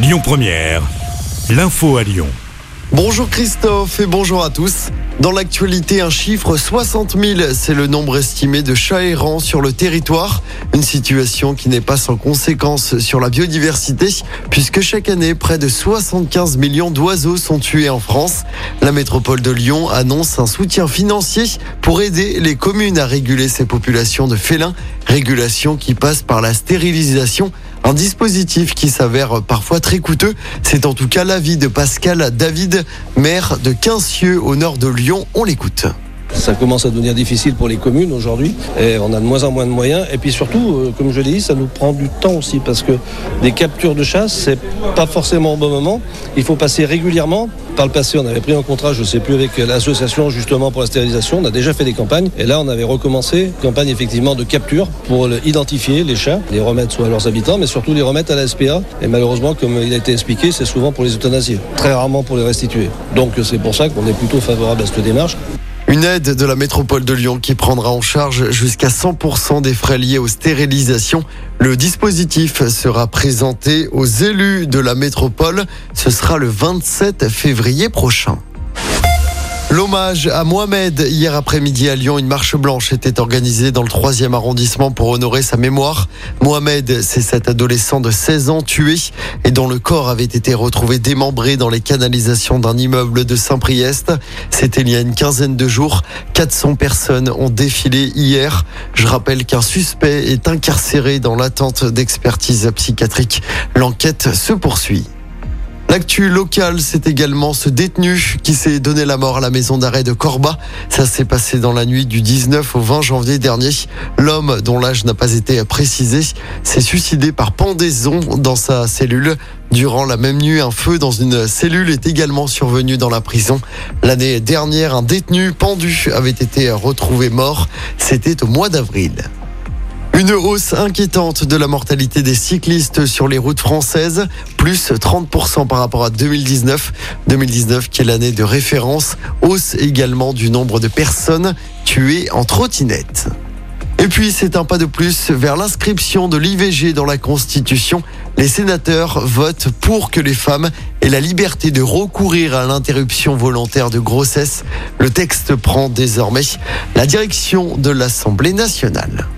Lyon Première, l'info à Lyon. Bonjour Christophe et bonjour à tous. Dans l'actualité, un chiffre 60 000, c'est le nombre estimé de chats errants sur le territoire. Une situation qui n'est pas sans conséquences sur la biodiversité, puisque chaque année, près de 75 millions d'oiseaux sont tués en France. La métropole de Lyon annonce un soutien financier pour aider les communes à réguler ces populations de félins, régulation qui passe par la stérilisation un dispositif qui s'avère parfois très coûteux. C'est en tout cas l'avis de Pascal David, maire de Quincieux au nord de Lyon. On l'écoute. Ça commence à devenir difficile pour les communes aujourd'hui et on a de moins en moins de moyens. Et puis surtout, euh, comme je l'ai dit, ça nous prend du temps aussi parce que des captures de chasse, c'est pas forcément au bon moment. Il faut passer régulièrement. Par le passé, on avait pris un contrat, je sais plus, avec l'association justement pour la stérilisation. On a déjà fait des campagnes et là, on avait recommencé une campagne effectivement de capture pour identifier les chats, les remettre soit à leurs habitants, mais surtout les remettre à la SPA. Et malheureusement, comme il a été expliqué, c'est souvent pour les euthanasier, très rarement pour les restituer. Donc c'est pour ça qu'on est plutôt favorable à cette démarche. Une aide de la métropole de Lyon qui prendra en charge jusqu'à 100% des frais liés aux stérilisations. Le dispositif sera présenté aux élus de la métropole. Ce sera le 27 février prochain. L'hommage à Mohamed hier après-midi à Lyon, une marche blanche était organisée dans le troisième arrondissement pour honorer sa mémoire. Mohamed, c'est cet adolescent de 16 ans tué et dont le corps avait été retrouvé démembré dans les canalisations d'un immeuble de Saint-Priest. C'était il y a une quinzaine de jours. 400 personnes ont défilé hier. Je rappelle qu'un suspect est incarcéré dans l'attente d'expertise psychiatrique. L'enquête se poursuit. L'actu locale, c'est également ce détenu qui s'est donné la mort à la maison d'arrêt de Corba. Ça s'est passé dans la nuit du 19 au 20 janvier dernier. L'homme, dont l'âge n'a pas été précisé, s'est suicidé par pendaison dans sa cellule. Durant la même nuit, un feu dans une cellule est également survenu dans la prison. L'année dernière, un détenu pendu avait été retrouvé mort. C'était au mois d'avril. Une hausse inquiétante de la mortalité des cyclistes sur les routes françaises, plus 30% par rapport à 2019. 2019 qui est l'année de référence, hausse également du nombre de personnes tuées en trottinette. Et puis, c'est un pas de plus vers l'inscription de l'IVG dans la Constitution. Les sénateurs votent pour que les femmes aient la liberté de recourir à l'interruption volontaire de grossesse. Le texte prend désormais la direction de l'Assemblée nationale.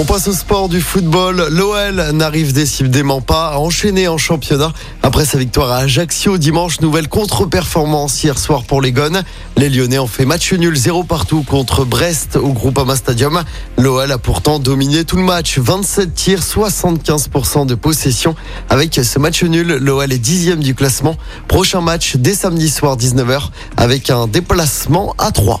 On passe au sport du football. L'OL n'arrive décidément pas à enchaîner en championnat. Après sa victoire à Ajaccio dimanche, nouvelle contre-performance hier soir pour les Gones. Les Lyonnais ont fait match nul 0 partout contre Brest au Groupama Stadium. L'OL a pourtant dominé tout le match. 27 tirs, 75% de possession. Avec ce match nul, l'OL est dixième du classement. Prochain match dès samedi soir 19h avec un déplacement à 3.